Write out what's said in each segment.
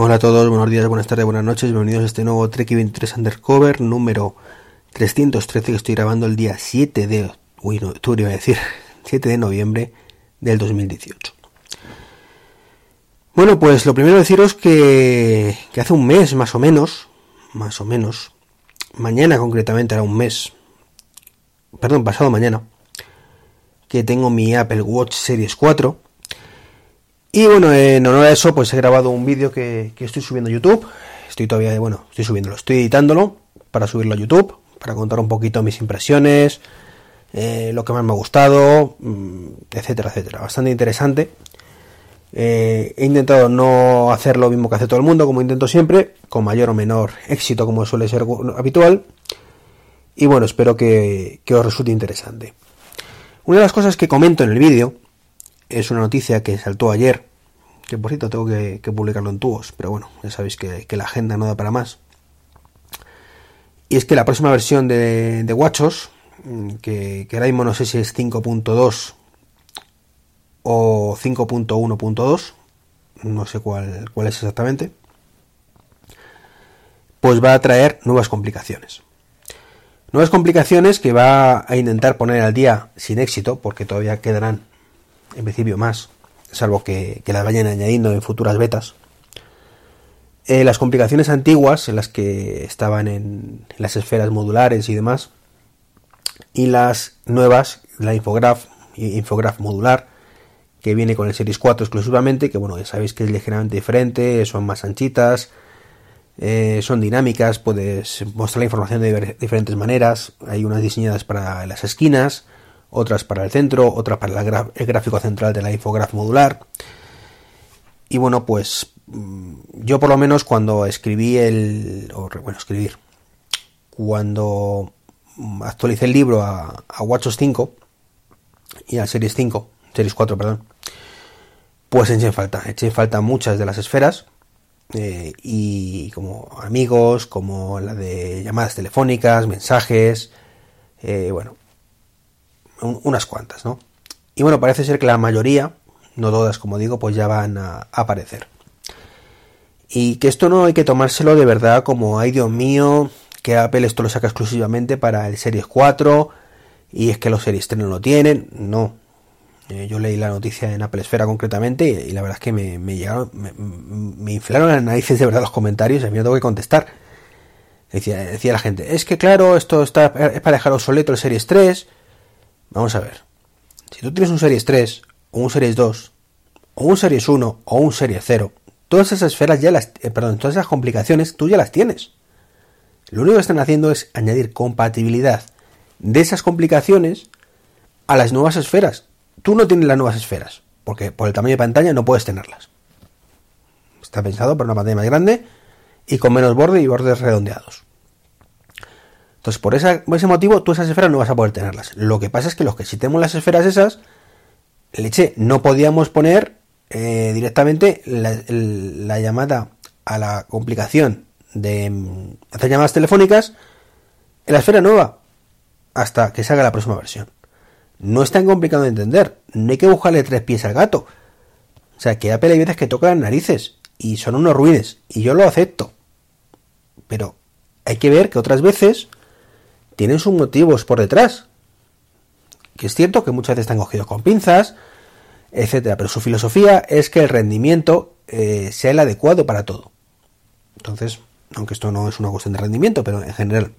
Hola a todos, buenos días, buenas tardes, buenas noches, bienvenidos a este nuevo Trek 23 Undercover número 313 que estoy grabando el día 7 de... Uy, no, tú iba a decir, 7 de noviembre del 2018. Bueno, pues lo primero deciros que, que hace un mes más o menos, más o menos, mañana concretamente era un mes, perdón, pasado mañana, que tengo mi Apple Watch Series 4 y bueno, en honor a eso, pues he grabado un vídeo que, estoy subiendo a YouTube. Estoy todavía, bueno, estoy subiéndolo, estoy editándolo para subirlo a YouTube, para contar un poquito mis impresiones, eh, lo que más me ha gustado, mm, etcétera, etcétera. Bastante interesante. Eh, he intentado no hacer lo mismo que hace todo el mundo, como intento siempre, con mayor o menor éxito, como suele ser habitual. Y bueno, espero que, que os resulte interesante. Una de las cosas que comento en el vídeo es una noticia que saltó ayer, que por cierto tengo que, publicarlo en tubos, pero bueno, ya sabéis que, la agenda no da para más. Y es que la próxima versión de, de WatchOS, mm, que, que ahora mismo no sé si es 5.2 o 5.1.2, no sé cuál, cuál es exactamente, pues va a traer nuevas complicaciones. Nuevas complicaciones que va a intentar poner al día sin éxito, porque todavía quedarán en principio más, salvo que, las vayan añadiendo en futuras betas. Eh, las complicaciones antiguas, en las que estaban en, las esferas modulares y demás, y las nuevas, la infograph, infograph modular, que viene con el Series 4 exclusivamente, que bueno, ya sabéis que es ligeramente diferente, son más anchitas, eh, son dinámicas, puedes mostrar la información de diferentes maneras, hay unas diseñadas para las esquinas, otras para el centro, otras para el, gráfico central de la infograph modular. Y bueno, pues mm, yo por lo menos cuando escribí el... bueno, escribir. Cuando actualicé el libro a, a WatchOS 5 y a Series 5, Series 4, perdón, pues eché en falta, eché en falta muchas de las esferas eh, y como amigos, como la de llamadas telefónicas, mensajes, eh, bueno, unas cuantas, ¿no? Y bueno, parece ser que la mayoría, no todas como digo, pues ya van a aparecer. Y que esto no hay que tomárselo de verdad como, ay Dios mío, que Apple esto lo saca exclusivamente para el Series 4 y es que los Series 3 no lo tienen. No. Eh, yo leí la noticia en Apple Esfera concretamente y, la verdad es que me, llegaron, me, inflaron las narices de verdad los comentarios y a mí no tengo que contestar. Decía, decía la gente, es que claro, esto está, es para dejar obsoleto el Series 3 Vamos a ver. Si tú tienes un Series 3, o un Series 2, o un Series 1, o un Series 0, todas esas esferas ya las, eh, perdón, todas esas complicaciones tú ya las tienes. Lo único que están haciendo es añadir compatibilidad de esas complicaciones a las nuevas esferas. Tú no tienes las nuevas esferas, porque por el tamaño de pantalla no puedes tenerlas. Está pensado para una pantalla más grande y con menos borde y bordes redondeados. Entonces, por, ese motivo, tú esas esferas no vas a poder tenerlas. Lo que pasa es que los que si tenemos las esferas esas, leche, no podíamos poner eh, directamente la, llamada a la complicación de mm, hacer llamadas telefónicas en la esfera nueva hasta que salga la próxima versión. No es tan complicado de entender. No hay que buscarle tres pies al gato. O sea, que Apple hay veces que toca las narices y son unos ruines. Y yo lo acepto. Pero hay que ver que otras veces tienen sus motivos por detrás. Que es cierto que muchas veces están cogidos con pinzas, etcétera, pero su filosofía es que el rendimiento eh, sea el adecuado para todo. Entonces, aunque esto no es una cuestión de rendimiento, pero en general,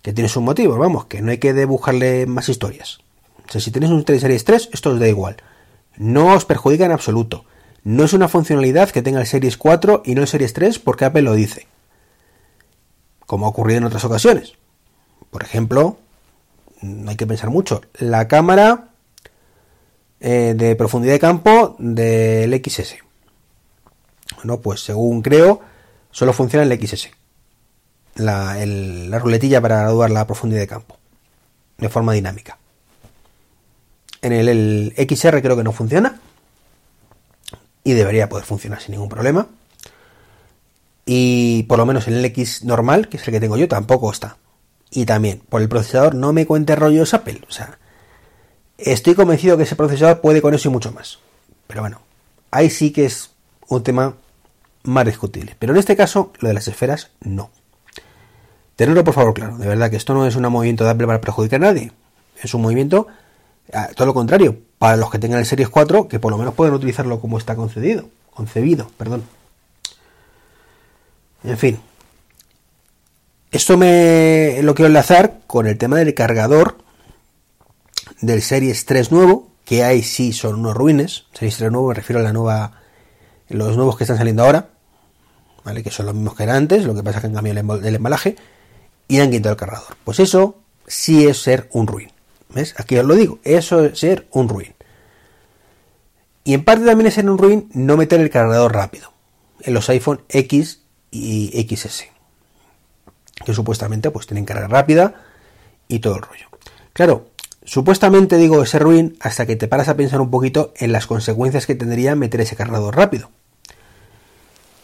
que tiene sus motivos, vamos, que no hay que buscarle más historias. O sea, si tenéis un Series 3, esto os da igual. No os perjudica en absoluto. No es una funcionalidad que tenga el Series 4 y no el Series 3 porque Apple lo dice. Como ha ocurrido en otras ocasiones. Por ejemplo, no hay que pensar mucho, la cámara eh, de profundidad de campo del XS. Bueno, pues según creo, solo funciona el XS. La, la ruletilla para graduar la profundidad de campo. De forma dinámica. En el, el, XR creo que no funciona. Y debería poder funcionar sin ningún problema. Y por lo menos en el X normal, que es el que tengo yo, tampoco está. Y también, por el procesador, no me cuente rollos Apple. O sea, estoy convencido que ese procesador puede con eso y mucho más. Pero bueno, ahí sí que es un tema más discutible. Pero en este caso, lo de las esferas, no. Tenerlo por favor claro, de verdad que esto no es un movimiento de Apple para perjudicar a nadie. Es un movimiento, todo lo contrario, para los que tengan el Series 4, que por lo menos pueden utilizarlo como está concedido, concebido, perdón. En fin. Esto me lo quiero enlazar con el tema del cargador del Series 3 nuevo, que hay sí son unos ruines. Series 3 nuevo me refiero a la nueva los nuevos que están saliendo ahora, ¿vale? Que son los mismos que eran antes, lo que pasa es que han cambiado el embalaje y han quitado el cargador. Pues eso sí es ser un ruin. ¿Ves? Aquí os lo digo, eso es ser un ruin. Y en parte también es ser un ruin no meter el cargador rápido en los iPhone X y XS. Que supuestamente pues tienen carga rápida y todo el rollo. Claro, supuestamente digo ese ruin hasta que te paras a pensar un poquito en las consecuencias que tendría meter ese cargador rápido.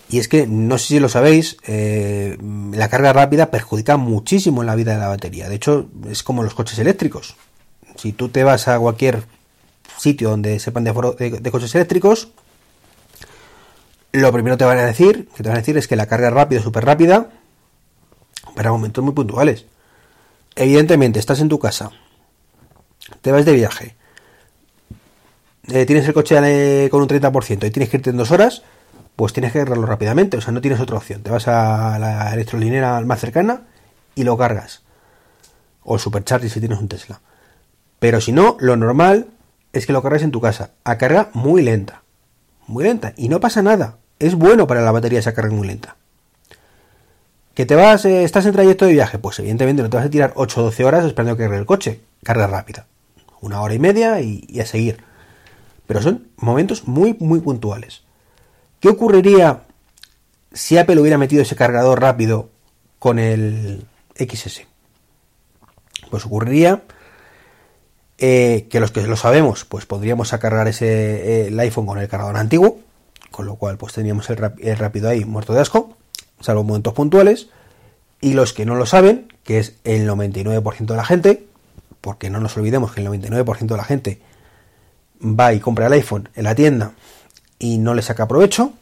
Y es que, no sé si lo sabéis, eh, la carga rápida perjudica muchísimo en la vida de la batería. De hecho, es como los coches eléctricos. Si tú te vas a cualquier sitio donde sepan de, coches eléctricos, lo primero que te van a decir, que te van a decir es que la carga rápida súper rápida para momentos muy puntuales. Evidentemente, estás en tu casa, te vas de viaje, eh, tienes el coche eh, con un 30% y tienes que irte en dos horas, pues tienes que cargarlo rápidamente, o sea, no tienes otra opción. Te vas a la electrolinera más cercana y lo cargas. O el supercharger si tienes un Tesla. Pero si no, lo normal es que lo cargues en tu casa, a carga muy lenta. Muy lenta. Y no pasa nada. Es bueno para la batería esa carga muy lenta. ¿Que te vas, eh, estás en trayecto de viaje? Pues evidentemente no te vas a tirar 8 o 12 horas esperando que cargue el coche. Carga rápida. Una hora y media y a seguir. Pero son momentos muy, muy puntuales. ¿Qué ocurriría si Apple hubiera metido ese cargador rápido con el XS? Pues ocurriría eh, que los que lo sabemos, pues podríamos cargar ese eh, el iPhone con el cargador antiguo, con lo cual pues teníamos el, rápido ahí muerto de asco, salvo momentos puntuales, y los que no lo saben, que es el 99% de la gente, porque no nos olvidemos que el 99% de la gente va y compra el iPhone en la tienda y no le saca provecho.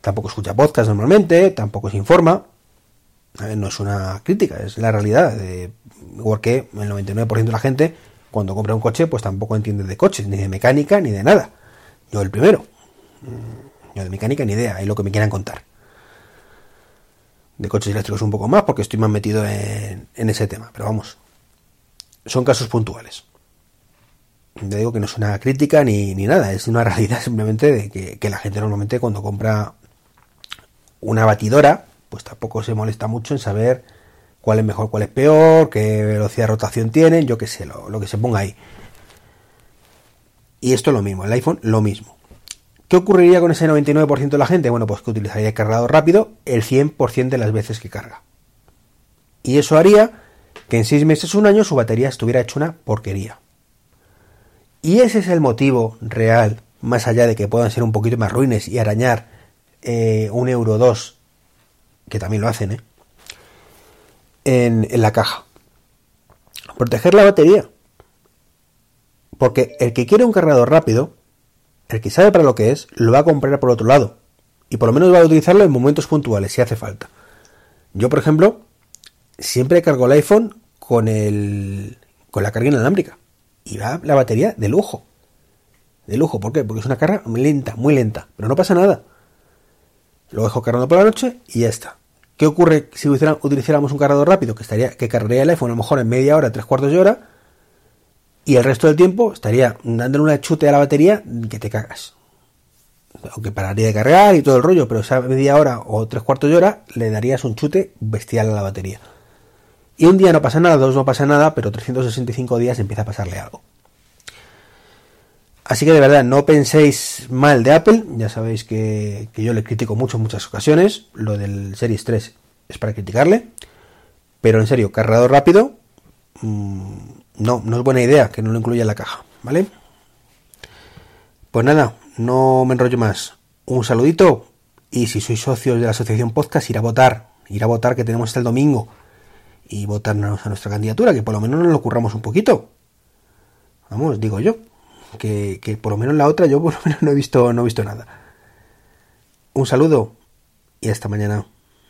Tampoco escucha podcast normalmente, tampoco se informa. no es una crítica, es la realidad. igual que el 99% de la gente, cuando compra un coche, pues tampoco entiende de coches, ni de mecánica, ni de nada. Yo el primero. Yo de mecánica ni idea, es lo que me quieran contar. De coches eléctricos un poco más, porque estoy más metido en, ese tema. Pero vamos, son casos puntuales digo que no es una crítica ni, nada, es una realidad simplemente de que, la gente normalmente cuando compra una batidora, pues tampoco se molesta mucho en saber cuál es mejor, cuál es peor, qué velocidad de rotación tienen, yo qué sé, lo que se ponga ahí. Y esto es lo mismo, el iPhone lo mismo. ¿Qué ocurriría con ese 99% de la gente? Bueno, pues que utilizaría el cargador rápido el 100% de las veces que carga. Y eso haría que en 6 meses o un año su batería estuviera hecha una porquería. Y ese es el motivo real, más allá de que puedan ser un poquito más ruines y arañar eh, un euro dos, que también lo hacen, ¿eh? en, en la caja. Proteger la batería. Porque el que quiere un cargador rápido, el que sabe para lo que es, lo va a comprar por otro lado. Y por lo menos va a utilizarlo en momentos puntuales, si hace falta. Yo, por ejemplo, siempre cargo el iPhone con el con la carga inalámbrica y va la batería de lujo. De lujo, ¿por qué? Porque es una carga muy lenta, muy lenta, pero no pasa nada. Lo dejo cargando por la noche y ya está. ¿Qué ocurre si utilizáramos un cargador rápido? Que estaría, que cargaría el iPhone a lo mejor en media hora, tres cuartos de hora, y el resto del tiempo estaría dándole una chute a la batería que te cagas. Aunque pararía de cargar y todo el rollo, pero esa media hora o tres cuartos de hora le darías un chute bestial a la batería. Y un día no pasa nada, dos no pasa nada, pero 365 días empieza a pasarle algo. Así que de verdad, no penséis mal de Apple, ya sabéis que, yo le critico mucho en muchas ocasiones, lo del Series 3 es para criticarle, pero en serio, cargador rápido, mm, no, no es buena idea que no lo incluya en la caja, ¿vale? Pues nada, no me enrollo más. Un saludito y si sois socios de la asociación podcast, ir a votar, ir a votar que tenemos hasta el domingo y votarnos a nuestra candidatura, que por lo menos nos lo curramos un poquito. Vamos, digo yo. Que, por lo menos la otra yo por lo menos no he visto, no he visto nada. Un saludo y hasta mañana.